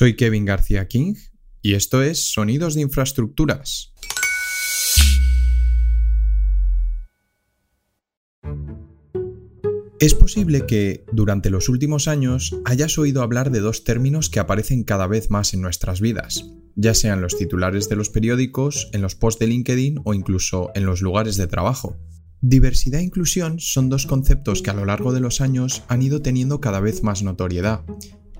Soy Kevin García King y esto es Sonidos de Infraestructuras. Es posible que, durante los últimos años, hayas oído hablar de dos términos que aparecen cada vez más en nuestras vidas, ya sean los titulares de los periódicos, en los posts de LinkedIn o incluso en los lugares de trabajo. Diversidad e inclusión son dos conceptos que a lo largo de los años han ido teniendo cada vez más notoriedad,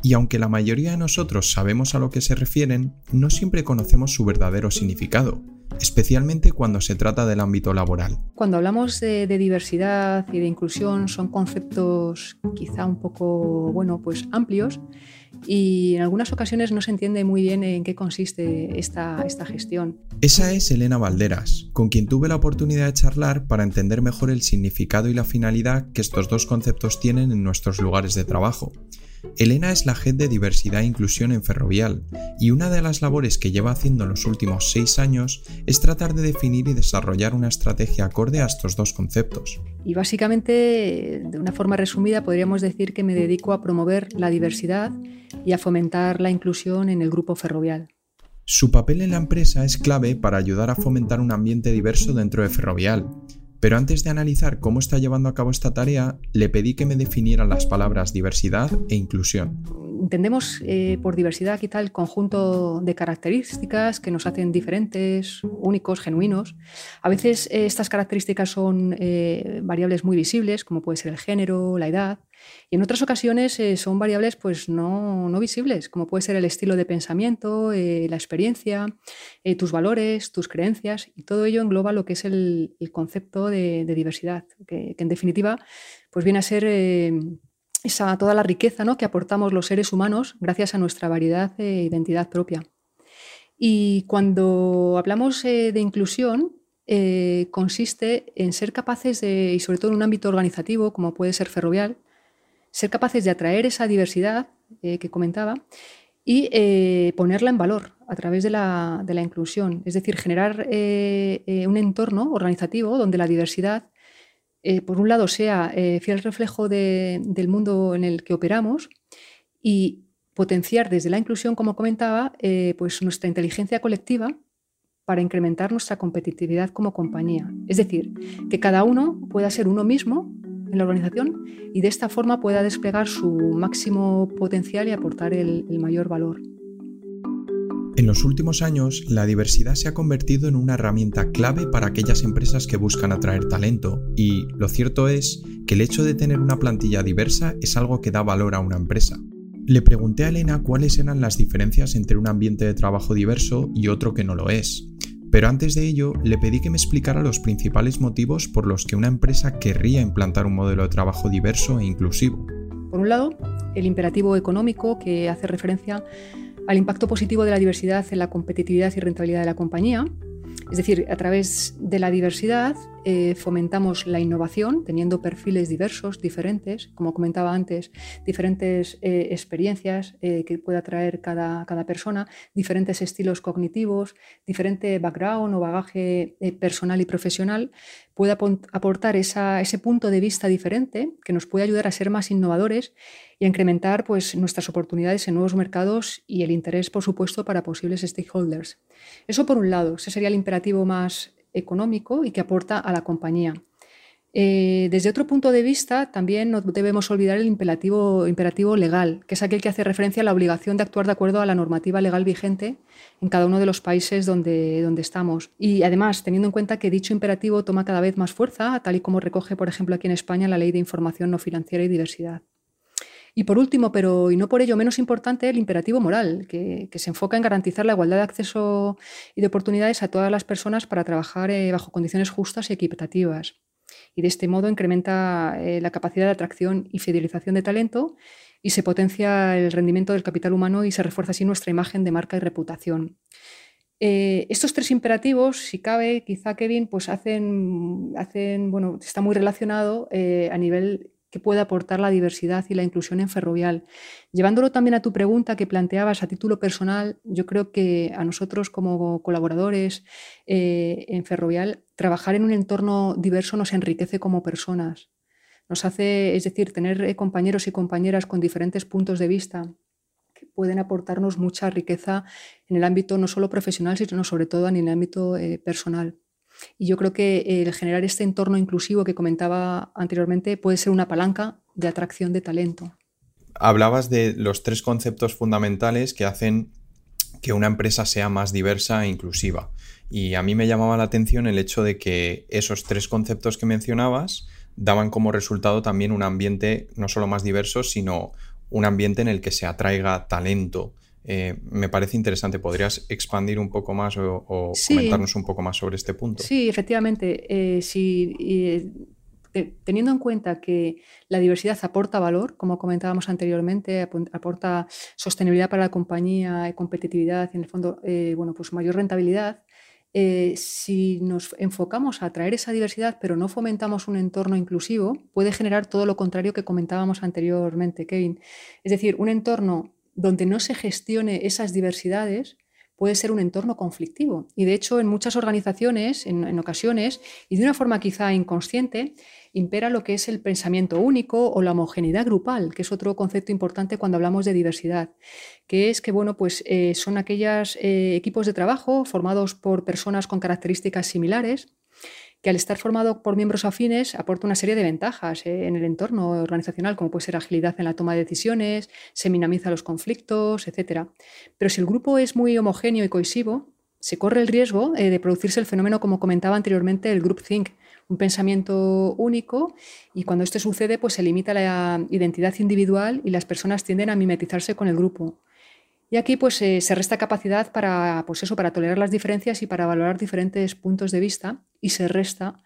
y aunque la mayoría de nosotros sabemos a lo que se refieren, no siempre conocemos su verdadero significado especialmente cuando se trata del ámbito laboral. Cuando hablamos de, diversidad y de inclusión son conceptos quizá un poco bueno, pues amplios y en algunas ocasiones no se entiende muy bien en qué consiste esta, esta gestión. Esa es Elena Valderas, con quien tuve la oportunidad de charlar para entender mejor el significado y la finalidad que estos dos conceptos tienen en nuestros lugares de trabajo Elena es la Head de Diversidad e Inclusión en Ferrovial y una de las labores que lleva haciendo en los últimos seis años es tratar de definir y desarrollar una estrategia acorde a estos dos conceptos. Y básicamente, de una forma resumida, podríamos decir que me dedico a promover la diversidad y a fomentar la inclusión en el grupo ferrovial. Su papel en la empresa es clave para ayudar a fomentar un ambiente diverso dentro de Ferrovial pero antes de analizar cómo está llevando a cabo esta tarea, le pedí que me definiera las palabras diversidad e inclusión. Entendemos eh, por diversidad quizá el conjunto de características que nos hacen diferentes, únicos, genuinos. A veces eh, estas características son eh, variables muy visibles, como puede ser el género, la edad, y en otras ocasiones son variables pues, no, no, visibles, como puede ser el estilo de pensamiento, la experiencia, tus valores, tus creencias, y todo ello engloba lo que es el, concepto de, de diversidad, que, que, en definitiva pues viene a ser esa, toda la riqueza ¿no? que aportamos los seres humanos gracias a nuestra variedad e identidad propia. Y cuando hablamos de inclusión, consiste en ser capaces de, y sobre todo en un ámbito organizativo, como puede ser ferrovial, ser capaces de atraer esa diversidad eh, que comentaba y eh, ponerla en valor a través de la, inclusión, es decir, generar eh, un entorno organizativo donde la diversidad, por un lado, sea fiel reflejo del mundo en el que operamos y potenciar desde la inclusión, como comentaba, pues nuestra inteligencia colectiva para incrementar nuestra competitividad como compañía. Es decir, que cada uno pueda ser uno mismo en la organización y de esta forma pueda desplegar su máximo potencial y aportar el, el mayor valor. En los últimos años, la diversidad se ha convertido en una herramienta clave para aquellas empresas que buscan atraer talento y lo cierto es que el hecho de tener una plantilla diversa es algo que da valor a una empresa. Le pregunté a Elena cuáles eran las diferencias entre un ambiente de trabajo diverso y otro que no lo es, pero antes de ello, le pedí que me explicara los principales motivos por los que una empresa querría implantar un modelo de trabajo diverso e inclusivo. Por un lado, el imperativo económico que hace referencia al impacto positivo de la diversidad en la competitividad y rentabilidad de la compañía, es decir, a través de la diversidad eh, fomentamos la innovación, teniendo perfiles diversos, diferentes, como comentaba antes, diferentes eh, experiencias eh, que pueda traer cada, cada, persona, diferentes estilos cognitivos, diferente background o bagaje personal y profesional, puede aportar ese punto de vista diferente que nos puede ayudar a ser más innovadores y a incrementar pues, nuestras oportunidades en nuevos mercados y el interés, por supuesto, para posibles stakeholders. Eso por un lado, ese sería el imperativo más económico y que aporta a la compañía. Eh, desde otro punto de vista, también no debemos olvidar el imperativo, imperativo, legal, que es aquel que hace referencia a la obligación de actuar de acuerdo a la normativa legal vigente en cada uno de los países donde, donde estamos. Y además, teniendo en cuenta que dicho imperativo toma cada vez más fuerza, tal y como recoge, por ejemplo, aquí en España la Ley de Información No Financiera y Diversidad. Y por último, pero y no por ello menos importante, el imperativo moral, que, se enfoca en garantizar la igualdad de acceso y de oportunidades a todas las personas para trabajar eh, bajo condiciones justas y equitativas. Y de este modo incrementa eh, la capacidad de atracción y fidelización de talento y se potencia el rendimiento del capital humano y se refuerza así nuestra imagen de marca y reputación. Eh, estos tres imperativos, si cabe, quizá Kevin, pues hacen, hacen bueno, está muy relacionado a nivel que puede aportar la diversidad y la inclusión en Ferrovial. Llevándolo también a tu pregunta que planteabas a título personal, yo creo que a nosotros como colaboradores eh, en Ferrovial, trabajar en un entorno diverso nos enriquece como personas. Nos hace, es decir, tener eh, compañeros y compañeras con diferentes puntos de vista que pueden aportarnos mucha riqueza en el ámbito no solo profesional, sino sobre todo en el ámbito eh, personal. Y yo creo que el generar este entorno inclusivo que comentaba anteriormente puede ser una palanca de atracción de talento. Hablabas de los tres conceptos fundamentales que hacen que una empresa sea más diversa e inclusiva. Y a mí me llamaba la atención el hecho de que esos tres conceptos que mencionabas daban como resultado también un ambiente no solo más diverso, sino un ambiente en el que se atraiga talento. Eh, me parece interesante. ¿Podrías expandir un poco más o, comentarnos un poco más sobre este punto? Sí, efectivamente. Eh, si, eh, teniendo en cuenta que la diversidad aporta valor, como comentábamos anteriormente, aporta sostenibilidad para la compañía, competitividad y en el fondo, bueno, pues mayor rentabilidad, si nos enfocamos a atraer esa diversidad, pero no fomentamos un entorno inclusivo, puede generar todo lo contrario que comentábamos anteriormente, Kevin. Es decir, un entorno donde no se gestione esas diversidades puede ser un entorno conflictivo. Y de hecho, en muchas organizaciones, en ocasiones, y de una forma quizá inconsciente, impera lo que es el pensamiento único o la homogeneidad grupal, que es otro concepto importante cuando hablamos de diversidad, que es que bueno, pues, eh, son aquellos eh, equipos de trabajo formados por personas con características similares que al estar formado por miembros afines aporta una serie de ventajas eh, en el entorno organizacional, como puede ser agilidad en la toma de decisiones, se minimiza los conflictos, etc. Pero si el grupo es muy homogéneo y cohesivo, se corre el riesgo de producirse el fenómeno, como comentaba anteriormente, el groupthink, un pensamiento único y cuando esto sucede pues se limita la identidad individual y las personas tienden a mimetizarse con el grupo. Y aquí pues eh, se resta capacidad para, pues eso, para tolerar las diferencias y para valorar diferentes puntos de vista y se resta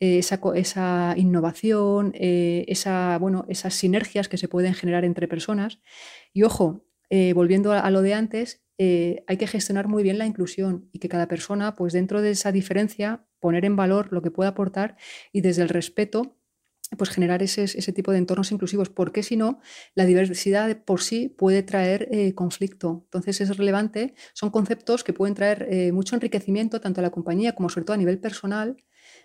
eh, esa, innovación, eh, esa, bueno, esas sinergias que se pueden generar entre personas. Y ojo, volviendo a, lo de antes, hay que gestionar muy bien la inclusión y que cada persona, pues dentro de esa diferencia, poner en valor lo que puede aportar y desde el respeto pues generar ese, ese, tipo de entornos inclusivos, porque si no, la diversidad por sí puede traer eh, conflicto. Entonces es relevante, son conceptos que pueden traer eh, mucho enriquecimiento tanto a la compañía como sobre todo a nivel personal,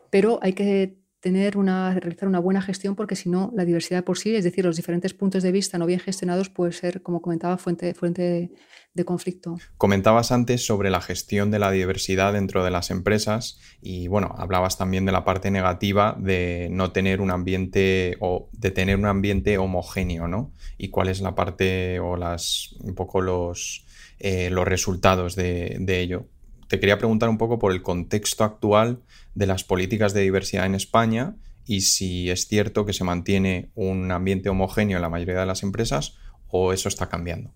pero hay que tener una, realizar una buena gestión porque si no, la diversidad por sí, es decir, los diferentes puntos de vista no bien gestionados, puede ser, como comentaba, fuente, fuente de, conflicto. Comentabas antes sobre la gestión de la diversidad dentro de las empresas y bueno, hablabas también de la parte negativa de no tener un ambiente o de tener un ambiente homogéneo, ¿no? Y cuál es la parte o las un poco los, eh, los resultados de, de ello te quería preguntar un poco por el contexto actual de las políticas de diversidad en España y si es cierto que se mantiene un ambiente homogéneo en la mayoría de las empresas o eso está cambiando.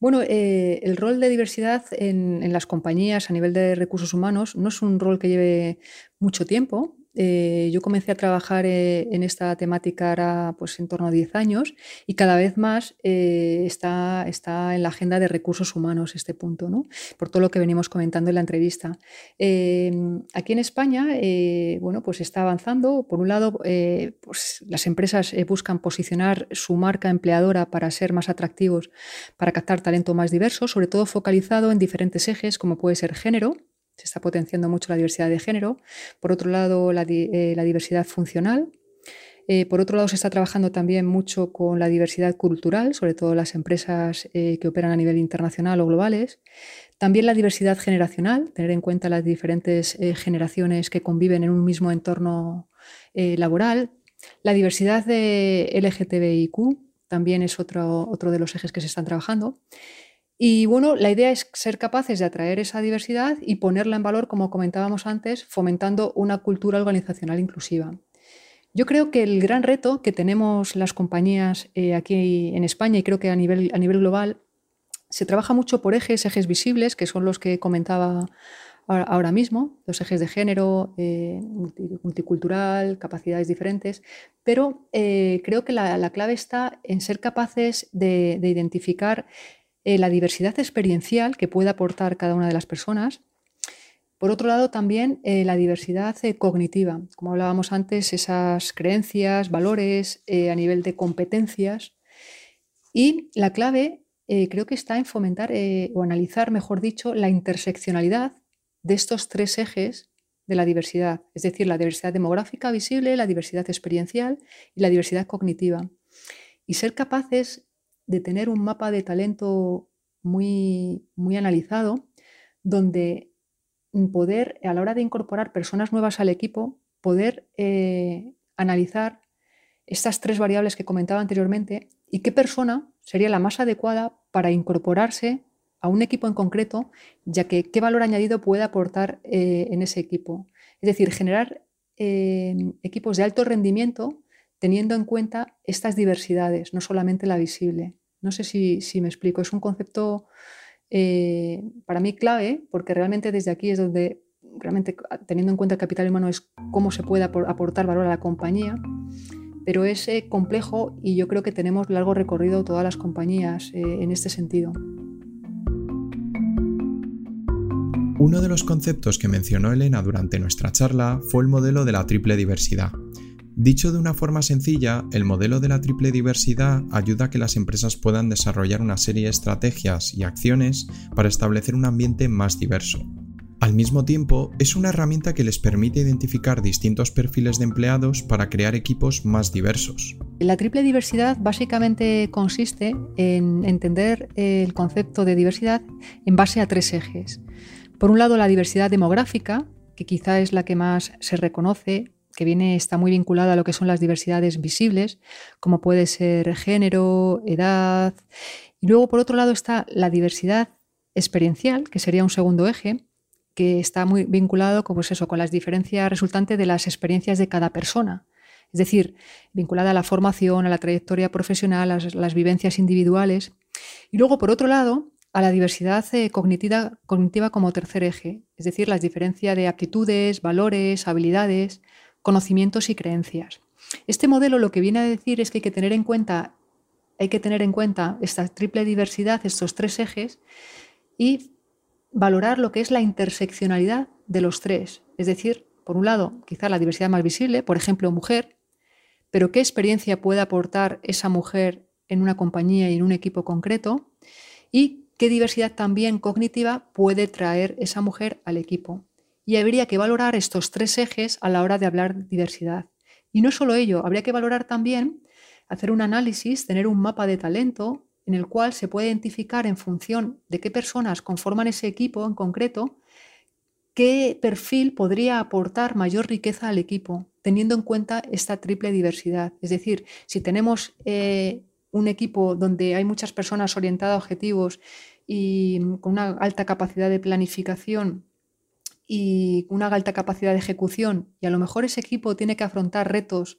Bueno, eh, el rol de diversidad en, las compañías a nivel de recursos humanos no es un rol que lleve mucho tiempo. Eh, yo comencé a trabajar eh, en esta temática ahora pues, en torno a 10 años y cada vez más eh, está, está en la agenda de recursos humanos este punto, ¿no? por todo lo que venimos comentando en la entrevista. aquí en España bueno, pues está avanzando. Por un lado, pues las empresas buscan posicionar su marca empleadora para ser más atractivos, para captar talento más diverso, sobre todo focalizado en diferentes ejes como puede ser género, se está potenciando mucho la diversidad de género. Por otro lado, la, eh, diversidad funcional. Eh, por otro lado, se está trabajando también mucho con la diversidad cultural, sobre todo las empresas eh, que operan a nivel internacional o globales. También la diversidad generacional, tener en cuenta las diferentes generaciones que conviven en un mismo entorno laboral. La diversidad de LGTBIQ también es otro, otro de los ejes que se están trabajando. Y bueno, la idea es ser capaces de atraer esa diversidad y ponerla en valor, como comentábamos antes, fomentando una cultura organizacional inclusiva. Yo creo que el gran reto que tenemos las compañías eh, aquí en España y creo que a nivel, a nivel global, se trabaja mucho por ejes, ejes visibles, que son los que comentaba ahora mismo, los ejes de género, eh, multicultural, capacidades diferentes, pero eh, creo que la, clave está en ser capaces de identificar eh, la diversidad experiencial que puede aportar cada una de las personas. Por otro lado, también eh, la diversidad eh, cognitiva, como hablábamos antes, esas creencias, valores a nivel de competencias. Y la clave creo que está en fomentar o analizar, mejor dicho, la interseccionalidad de estos tres ejes de la diversidad, es decir, la diversidad demográfica visible, la diversidad experiencial y la diversidad cognitiva. Y ser capaces de tener un mapa de talento muy, muy analizado, donde poder, a la hora de incorporar personas nuevas al equipo, poder eh, analizar estas tres variables que comentaba anteriormente y qué persona sería la más adecuada para incorporarse a un equipo en concreto, ya que qué valor añadido puede aportar eh, en ese equipo. Es decir, generar eh, equipos de alto rendimiento teniendo en cuenta estas diversidades, no solamente la visible. No sé si, me explico, es un concepto eh, para mí clave, porque realmente desde aquí es donde, realmente teniendo en cuenta el capital humano, es cómo se puede aportar valor a la compañía pero es eh, complejo y yo creo que tenemos largo recorrido todas las compañías eh, en este sentido. Uno de los conceptos que mencionó Elena durante nuestra charla fue el modelo de la triple diversidad. Dicho de una forma sencilla, el modelo de la triple diversidad ayuda a que las empresas puedan desarrollar una serie de estrategias y acciones para establecer un ambiente más diverso. Al mismo tiempo, es una herramienta que les permite identificar distintos perfiles de empleados para crear equipos más diversos. La triple diversidad básicamente consiste en entender el concepto de diversidad en base a tres ejes. Por un lado, la diversidad demográfica, que quizá es la que más se reconoce, que viene, está muy vinculada a lo que son las diversidades visibles, como puede ser género, edad. Y luego, por otro lado, está la diversidad experiencial, que sería un segundo eje, que está muy vinculado con, pues eso, con las diferencias resultantes de las experiencias de cada persona. Es decir, vinculada a la formación, a la trayectoria profesional, a las, vivencias individuales. Y luego, por otro lado, a la diversidad eh, cognitiva, cognitiva como tercer eje, es decir, las diferencias de aptitudes, valores, habilidades, conocimientos y creencias. Este modelo lo que viene a decir es que hay que tener en cuenta, hay que tener en cuenta esta triple diversidad, estos tres ejes, y valorar lo que es la interseccionalidad de los tres. Es decir, por un lado, quizá la diversidad más visible, por ejemplo, mujer, pero qué experiencia puede aportar esa mujer en una compañía y en un equipo concreto y qué diversidad también cognitiva puede traer esa mujer al equipo. Y habría que valorar estos tres ejes a la hora de hablar diversidad. Y no solo ello, habría que valorar también, hacer un análisis, tener un mapa de talento en el cual se puede identificar en función de qué personas conforman ese equipo en concreto, qué perfil podría aportar mayor riqueza al equipo, teniendo en cuenta esta triple diversidad. Es decir, si tenemos eh, un equipo donde hay muchas personas orientadas a objetivos y con una alta capacidad de planificación y una alta capacidad de ejecución, y a lo mejor ese equipo tiene que afrontar retos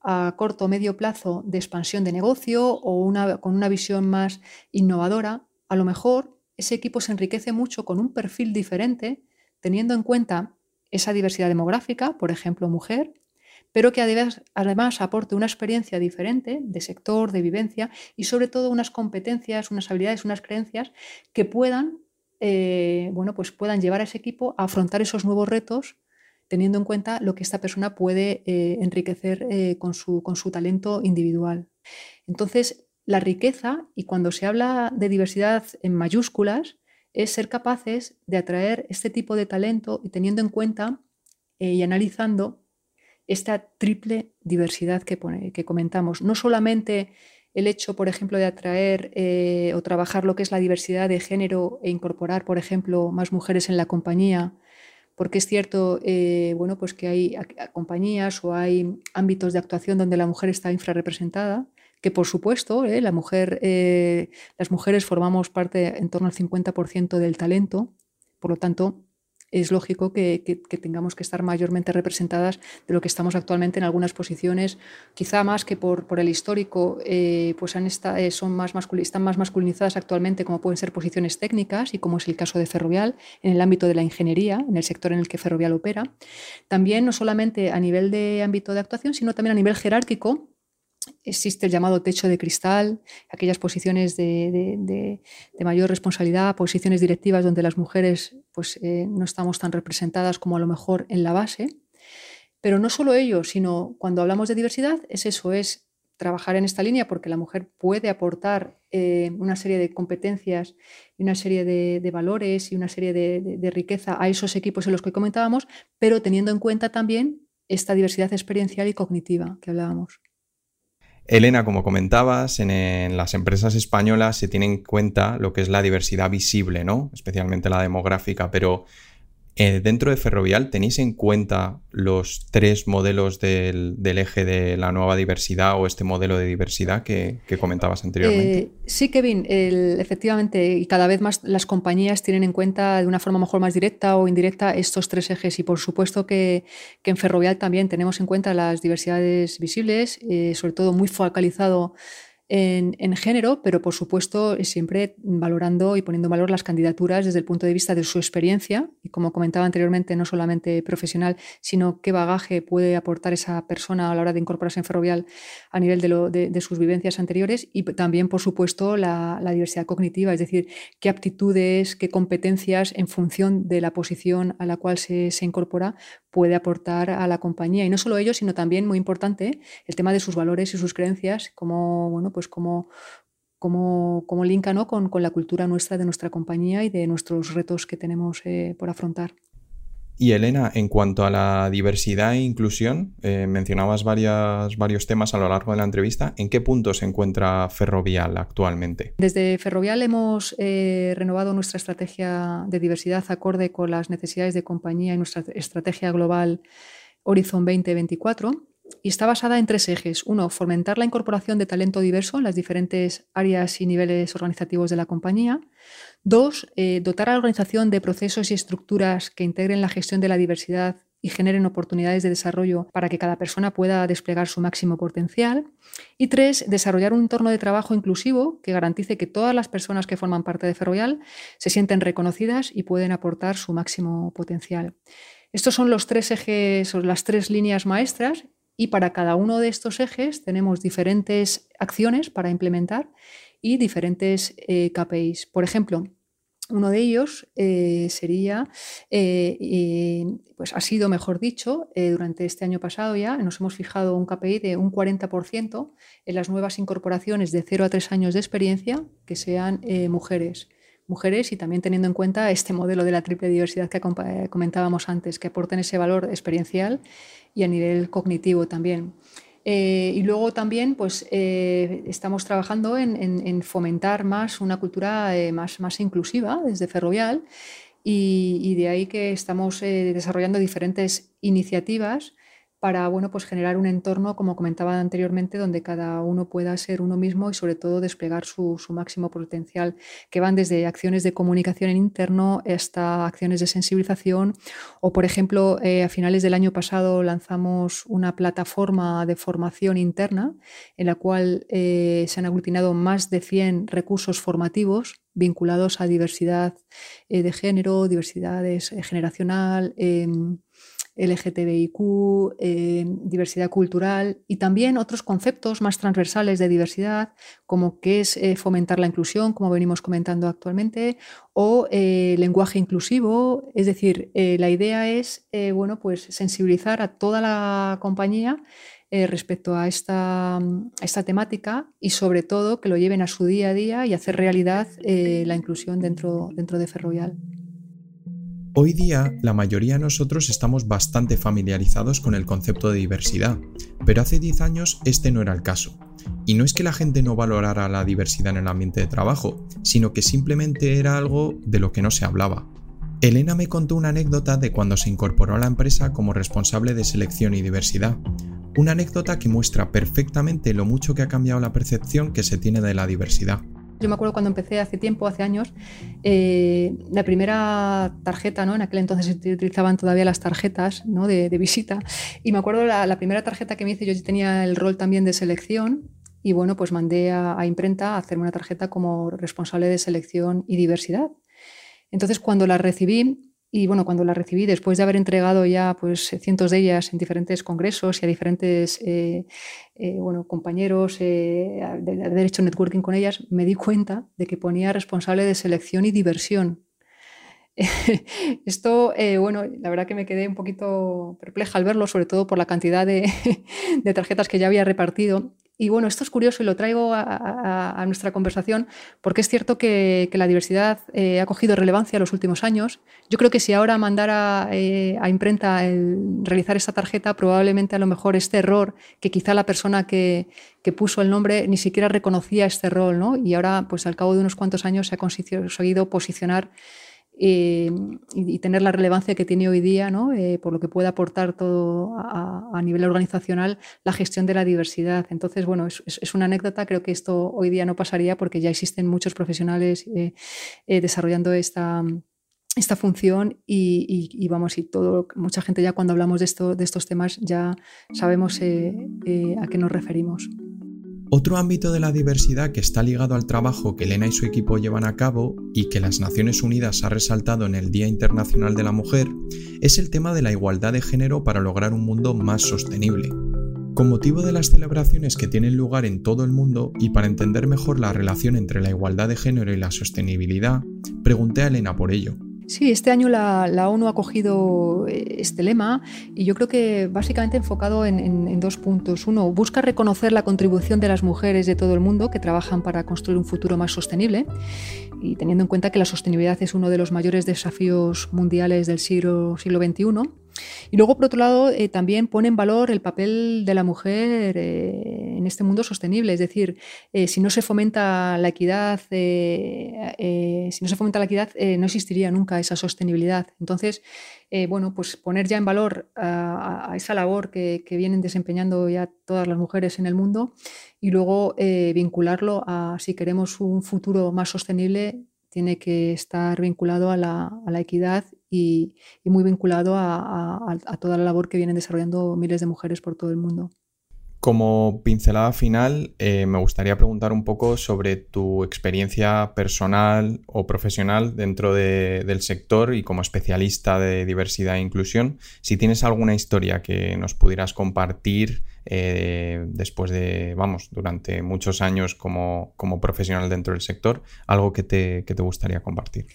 a corto o medio plazo de expansión de negocio o una, con una visión más innovadora, a lo mejor ese equipo se enriquece mucho con un perfil diferente, teniendo en cuenta esa diversidad demográfica, por ejemplo, mujer, pero que además, además aporte una experiencia diferente de sector, de vivencia y sobre todo unas competencias, unas habilidades, unas creencias que puedan, eh, bueno, pues puedan llevar a ese equipo a afrontar esos nuevos retos teniendo en cuenta lo que esta persona puede eh, enriquecer eh, con, su, con su talento individual. Entonces, la riqueza, y cuando se habla de diversidad en mayúsculas, es ser capaces de atraer este tipo de talento y teniendo en cuenta y analizando esta triple diversidad que, que, comentamos. No solamente el hecho, por ejemplo, de atraer o trabajar lo que es la diversidad de género e incorporar, por ejemplo, más mujeres en la compañía porque es cierto eh, bueno, pues que hay compañías o hay ámbitos de actuación donde la mujer está infrarrepresentada, que por supuesto eh, la mujer, eh, las mujeres formamos parte en torno al 50% del talento, por lo tanto es lógico que, tengamos que estar mayormente representadas de lo que estamos actualmente en algunas posiciones, quizá más que por, el histórico, eh, pues eh, son más están más masculinizadas actualmente como pueden ser posiciones técnicas y como es el caso de Ferrovial en el ámbito de la ingeniería, en el sector en el que Ferrovial opera. También no solamente a nivel de ámbito de actuación, sino también a nivel jerárquico, existe el llamado techo de cristal, aquellas posiciones de, mayor responsabilidad, posiciones directivas donde las mujeres pues, eh, no estamos tan representadas como a lo mejor en la base. Pero no solo ello, sino cuando hablamos de diversidad, es eso, es trabajar en esta línea porque la mujer puede aportar eh, una serie de competencias una serie de, valores y una serie de riqueza a esos equipos en los que comentábamos, pero teniendo en cuenta también esta diversidad experiencial y cognitiva que hablábamos. Elena, como comentabas, en, las empresas españolas se tiene en cuenta lo que es la diversidad visible, ¿no? Especialmente la demográfica, pero eh, dentro de Ferrovial, ¿tenéis en cuenta los tres modelos del, eje de la nueva diversidad o este modelo de diversidad que, comentabas anteriormente? Eh, sí, Kevin, efectivamente, y cada vez más las compañías tienen en cuenta de una forma mejor más directa o indirecta estos tres ejes. Y por supuesto que, en Ferrovial también tenemos en cuenta las diversidades visibles, eh, sobre todo muy focalizado en, género, pero por supuesto siempre valorando y poniendo en valor las candidaturas desde el punto de vista de su experiencia y como comentaba anteriormente, no solamente profesional, sino qué bagaje puede aportar esa persona a la hora de incorporarse en Ferrovial a nivel de, sus vivencias anteriores y también, por supuesto, la, diversidad cognitiva, es decir, qué aptitudes, qué competencias en función de la posición a la cual se, se incorpora puede aportar a la compañía. Y no solo ello, sino también, muy importante, el tema de sus valores y sus creencias, como, bueno, pues como, como, como linka ¿no? con, con, la cultura nuestra, de nuestra compañía y de nuestros retos que tenemos eh, por afrontar. Y Elena, en cuanto a la diversidad e inclusión, eh, mencionabas varias, varios temas a lo largo de la entrevista. ¿En qué punto se encuentra Ferrovial actualmente? Desde Ferrovial hemos eh, renovado nuestra estrategia de diversidad acorde con las necesidades de compañía y nuestra estrategia global Horizon 2024 y está basada en tres ejes. Uno, fomentar la incorporación de talento diverso en las diferentes áreas y niveles organizativos de la compañía. Dos, eh, dotar a la organización de procesos y estructuras que integren la gestión de la diversidad y generen oportunidades de desarrollo para que cada persona pueda desplegar su máximo potencial. Y tres, desarrollar un entorno de trabajo inclusivo que garantice que todas las personas que forman parte de Ferrovial se sienten reconocidas y pueden aportar su máximo potencial. Estos son los tres ejes o las tres líneas maestras y para cada uno de estos ejes tenemos diferentes acciones para implementar y diferentes eh, KPIs. Por ejemplo, uno de ellos eh, sería, eh, pues ha sido, mejor dicho, durante este año pasado ya, nos hemos fijado un KPI de un 40% en las nuevas incorporaciones de 0 a 3 años de experiencia que sean mujeres mujeres y también teniendo en cuenta este modelo de la triple diversidad que comentábamos antes, que aporten ese valor experiencial y a nivel cognitivo también. Eh, y luego también pues, eh, estamos trabajando en, fomentar más una cultura eh, más, más inclusiva desde Ferrovial y, y de ahí que estamos desarrollando diferentes iniciativas para bueno, pues generar un entorno, como comentaba anteriormente, donde cada uno pueda ser uno mismo y sobre todo desplegar su, máximo potencial, que van desde acciones de comunicación en interno hasta acciones de sensibilización. O, por ejemplo, eh, a finales del año pasado lanzamos una plataforma de formación interna en la cual eh, se han aglutinado más de 100 recursos formativos vinculados a diversidad eh, de género, diversidad generacional em, LGTBIQ, eh, diversidad cultural y también otros conceptos más transversales de diversidad, como qué es eh, fomentar la inclusión, como venimos comentando actualmente, o eh, lenguaje inclusivo. Es decir, la idea es bueno, pues sensibilizar a toda la compañía respecto a esta, esta, temática y sobre todo que lo lleven a su día a día y hacer realidad la inclusión dentro, dentro de Ferrovial. Hoy día, la mayoría de nosotros estamos bastante familiarizados con el concepto de diversidad, pero hace 10 años este no era el caso. Y no es que la gente no valorara la diversidad en el ambiente de trabajo, sino que simplemente era algo de lo que no se hablaba. Elena me contó una anécdota de cuando se incorporó a la empresa como responsable de selección y diversidad. Una anécdota que muestra perfectamente lo mucho que ha cambiado la percepción que se tiene de la diversidad. Yo me acuerdo cuando empecé hace tiempo, hace años, eh, la primera tarjeta, ¿no? en aquel entonces se utilizaban todavía las tarjetas ¿no? de, visita, y me acuerdo la, la, primera tarjeta que me hice, yo tenía el rol también de selección, y bueno, pues mandé a, a imprenta a hacerme una tarjeta como responsable de selección y diversidad. Entonces, cuando la recibí, y bueno, cuando la recibí, después de haber entregado ya pues, cientos de ellas en diferentes congresos y a diferentes eh, eh, bueno, compañeros eh, de, de, derecho networking con ellas, me di cuenta de que ponía responsable de selección y diversión. Esto, bueno, la verdad que me quedé un poquito perpleja al verlo, sobre todo por la cantidad de, de tarjetas que ya había repartido Y bueno, esto es curioso y lo traigo a, nuestra conversación porque es cierto que, la diversidad eh, ha cogido relevancia en los últimos años. Yo creo que si ahora mandara eh, a imprenta el realizar esta tarjeta, probablemente a lo mejor este error, que quizá la persona que, que puso el nombre ni siquiera reconocía este rol, ¿no? Y ahora, pues al cabo de unos cuantos años se ha conseguido posicionar eh, y, tener la relevancia que tiene hoy día, ¿no? Eh, por lo que puede aportar todo a, nivel organizacional la gestión de la diversidad. Entonces, bueno, es, una anécdota, creo que esto hoy día no pasaría porque ya existen muchos profesionales eh, desarrollando esta, esta función y, vamos, y todo, mucha gente ya cuando hablamos de, esto, de estos temas ya sabemos a qué nos referimos. Otro ámbito de la diversidad que está ligado al trabajo que Elena y su equipo llevan a cabo y que las Naciones Unidas ha resaltado en el Día Internacional de la Mujer es el tema de la igualdad de género para lograr un mundo más sostenible. Con motivo de las celebraciones que tienen lugar en todo el mundo y para entender mejor la relación entre la igualdad de género y la sostenibilidad, pregunté a Elena por ello. Sí, este año la, ONU ha cogido eh, este lema y yo creo que básicamente enfocado en, dos puntos. Uno, busca reconocer la contribución de las mujeres de todo el mundo que trabajan para construir un futuro más sostenible y teniendo en cuenta que la sostenibilidad es uno de los mayores desafíos mundiales del siglo, siglo XXI. Y luego, por otro lado, eh, también pone en valor el papel de la mujer eh, en este mundo sostenible. Es decir, eh, si no se fomenta la equidad, si no se fomenta la equidad, no existiría nunca esa sostenibilidad. Entonces, bueno, pues poner ya en valor a, esa labor que, que, vienen desempeñando ya todas las mujeres en el mundo y luego vincularlo a si queremos un futuro más sostenible, tiene que estar vinculado a la, equidad y, muy vinculado a, toda la labor que vienen desarrollando miles de mujeres por todo el mundo. Como pincelada final, eh, me gustaría preguntar un poco sobre tu experiencia personal o profesional dentro del sector y como especialista de diversidad e inclusión. Si tienes alguna historia que nos pudieras compartir eh, después de, vamos, durante muchos años como, profesional dentro del sector, algo que te gustaría compartir.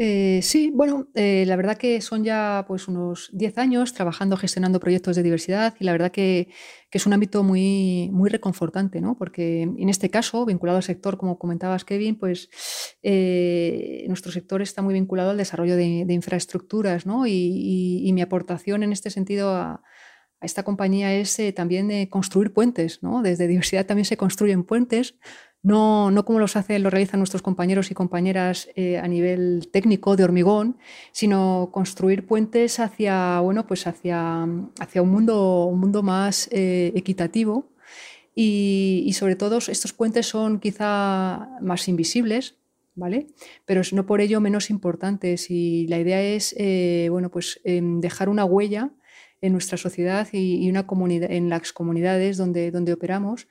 Eh, sí, bueno, eh, la verdad que son ya pues unos 10 años trabajando, gestionando proyectos de diversidad y la verdad que, es un ámbito muy, muy reconfortante, ¿no? Porque en este caso, vinculado al sector, como comentabas, Kevin, pues nuestro sector está muy vinculado al desarrollo de, infraestructuras, ¿no? Y, mi aportación en este sentido a, esta compañía es también de construir puentes, ¿no? Desde diversidad también se construyen puentes no, no como los hacen, lo realizan nuestros compañeros y compañeras eh, a nivel técnico de hormigón, sino construir puentes hacia, bueno, pues hacia, hacia un, mundo, un mundo más eh, equitativo. Y, sobre todo estos puentes son quizá más invisibles, ¿vale? Pero no por ello menos importantes. Y la idea es, eh, bueno, pues em, dejar una huella en nuestra sociedad y, una comunidad, en las comunidades donde, donde operamos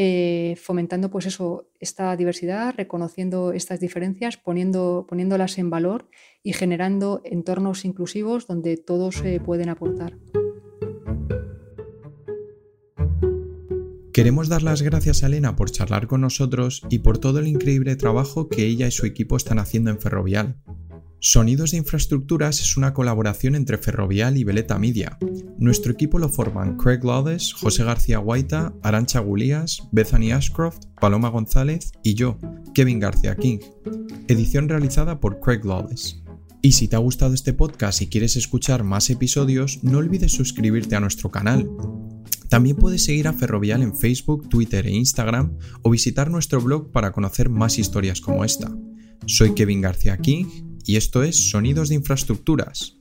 eh, fomentando pues eso, esta diversidad, reconociendo estas diferencias, poniendo, poniéndolas en valor y generando entornos inclusivos donde todos se pueden aportar. Queremos dar las gracias a Elena por charlar con nosotros y por todo el increíble trabajo que ella y su equipo están haciendo en Ferrovial. Sonidos de Infraestructuras es una colaboración entre Ferrovial y Veleta Media. Nuestro equipo lo forman Craig Lawless, José García Guaita, Arancha Gulías, Bethany Ashcroft, Paloma González y yo, Kevin García King. Edición realizada por Craig Lawless. Y si te ha gustado este podcast y quieres escuchar más episodios, no olvides suscribirte a nuestro canal. También puedes seguir a Ferrovial en Facebook, Twitter e Instagram o visitar nuestro blog para conocer más historias como esta. Soy Kevin García King y esto es Sonidos de Infraestructuras.